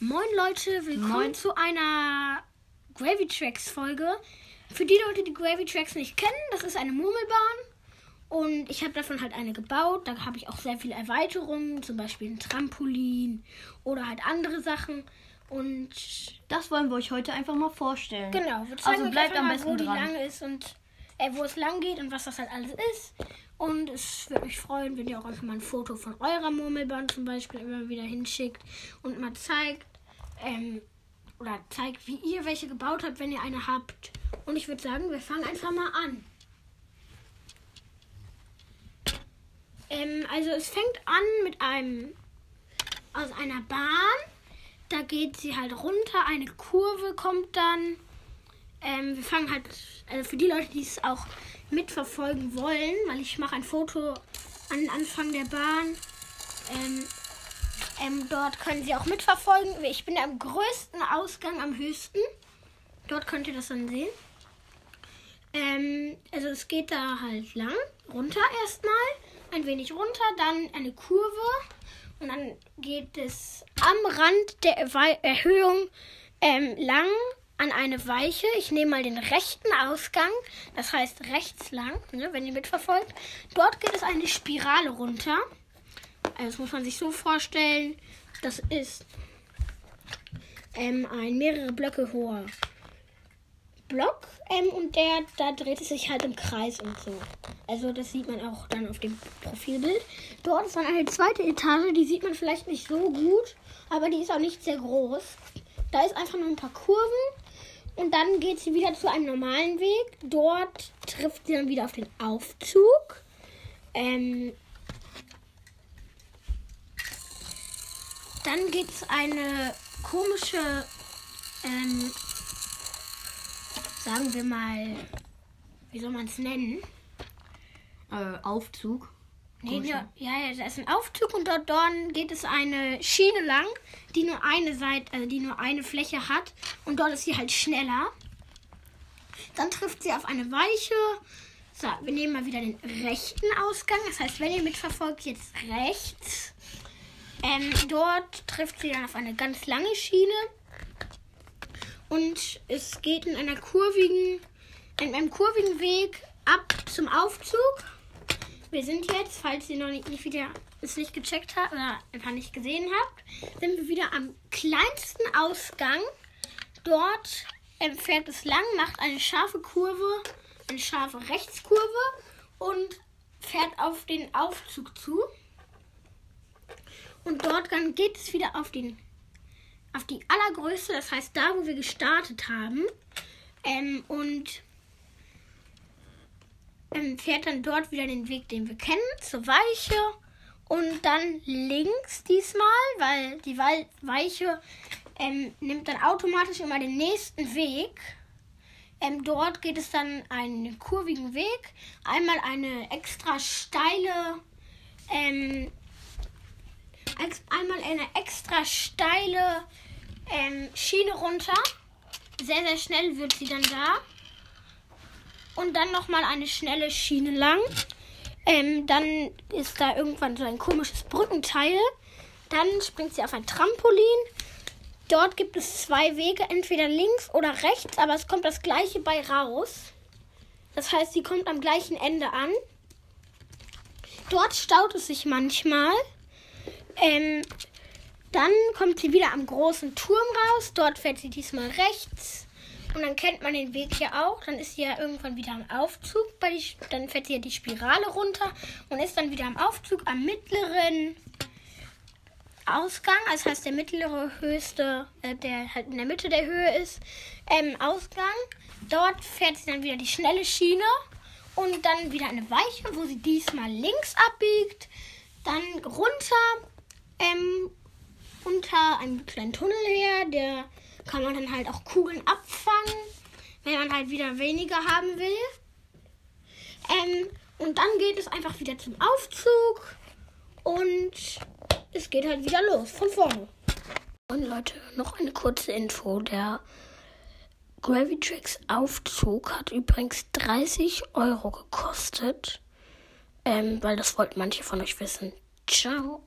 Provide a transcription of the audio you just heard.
Moin Leute, willkommen Moin. zu einer Gravy Tracks Folge. Für die Leute, die Gravy Tracks nicht kennen, das ist eine Murmelbahn. Und ich habe davon halt eine gebaut. Da habe ich auch sehr viele Erweiterungen, zum Beispiel ein Trampolin oder halt andere Sachen. Und Das wollen wir euch heute einfach mal vorstellen. genau, wir zeigen Also bleibt am mal, besten wo die dran. lang ist und äh, wo es lang geht und was das halt alles ist. Und es würde mich freuen, wenn ihr auch einfach mal ein Foto von eurer Murmelbahn zum Beispiel immer wieder hinschickt und mal zeigt, ähm, oder zeigt, wie ihr welche gebaut habt, wenn ihr eine habt. Und ich würde sagen, wir fangen einfach mal an. Ähm, also es fängt an mit einem aus einer Bahn. Da geht sie halt runter, eine Kurve kommt dann. Ähm, wir fangen halt, also für die Leute, die es auch mitverfolgen wollen, weil ich mache ein Foto an Anfang der Bahn. Ähm, ähm, dort können sie auch mitverfolgen. Ich bin am größten Ausgang, am höchsten. Dort könnt ihr das dann sehen. Ähm, also es geht da halt lang, runter erstmal, ein wenig runter, dann eine Kurve und dann geht es am Rand der Erhöhung ähm, lang an eine Weiche. Ich nehme mal den rechten Ausgang, das heißt rechts lang, ne, wenn ihr mitverfolgt. Dort geht es eine Spirale runter. Also das muss man sich so vorstellen, das ist ähm, ein mehrere Blöcke hoher Block ähm, und der, da dreht es sich halt im Kreis und so. Also das sieht man auch dann auf dem Profilbild. Dort ist dann eine zweite Etage, die sieht man vielleicht nicht so gut, aber die ist auch nicht sehr groß. Da ist einfach nur ein paar Kurven und dann geht sie wieder zu einem normalen Weg. Dort trifft sie dann wieder auf den Aufzug. Ähm, dann gibt es eine komische ähm, sagen wir mal, wie soll man es nennen? Äh, Aufzug. Nee, ja, ja, da ist ein Aufzug und dort, dort geht es eine Schiene lang, die nur eine Seite, also die nur eine Fläche hat und dort ist sie halt schneller. Dann trifft sie auf eine Weiche. So, wir nehmen mal wieder den rechten Ausgang. Das heißt, wenn ihr mitverfolgt, jetzt rechts. Ähm, dort trifft sie dann auf eine ganz lange Schiene. Und es geht in einer kurvigen, in einem kurvigen Weg ab zum Aufzug. Wir sind jetzt, falls ihr noch nicht, nicht wieder es nicht gecheckt habt oder einfach nicht gesehen habt, sind wir wieder am kleinsten Ausgang. Dort ähm, fährt es lang, macht eine scharfe Kurve, eine scharfe Rechtskurve und fährt auf den Aufzug zu. Und dort dann geht es wieder auf den auf die allergrößte, das heißt da, wo wir gestartet haben. Ähm, und ähm, fährt dann dort wieder den Weg, den wir kennen, zur Weiche. Und dann links diesmal, weil die Wei- Weiche ähm, nimmt dann automatisch immer den nächsten Weg. Ähm, dort geht es dann einen kurvigen Weg. Einmal eine extra steile ähm, ex einmal eine extra steile ähm, Schiene runter. Sehr, sehr schnell wird sie dann da. Und dann nochmal eine schnelle Schiene lang. Ähm, dann ist da irgendwann so ein komisches Brückenteil. Dann springt sie auf ein Trampolin. Dort gibt es zwei Wege, entweder links oder rechts, aber es kommt das gleiche bei raus. Das heißt, sie kommt am gleichen Ende an. Dort staut es sich manchmal. Ähm, dann kommt sie wieder am großen Turm raus. Dort fährt sie diesmal rechts. Und dann kennt man den Weg hier auch. Dann ist sie ja irgendwann wieder am Aufzug. Dann fährt sie ja die Spirale runter und ist dann wieder am Aufzug am mittleren Ausgang. Das heißt, der mittlere höchste, äh, der halt in der Mitte der Höhe ist, ähm, Ausgang. Dort fährt sie dann wieder die schnelle Schiene. Und dann wieder eine Weiche, wo sie diesmal links abbiegt. Dann runter ähm, unter einem kleinen Tunnel her. Der kann man dann halt auch Kugeln abfangen, wenn man halt wieder weniger haben will. Ähm, und dann geht es einfach wieder zum Aufzug und es geht halt wieder los von vorne. Und Leute, noch eine kurze Info. Der Gravitrix Aufzug hat übrigens 30 Euro gekostet. Ähm, weil das wollten manche von euch wissen. Ciao.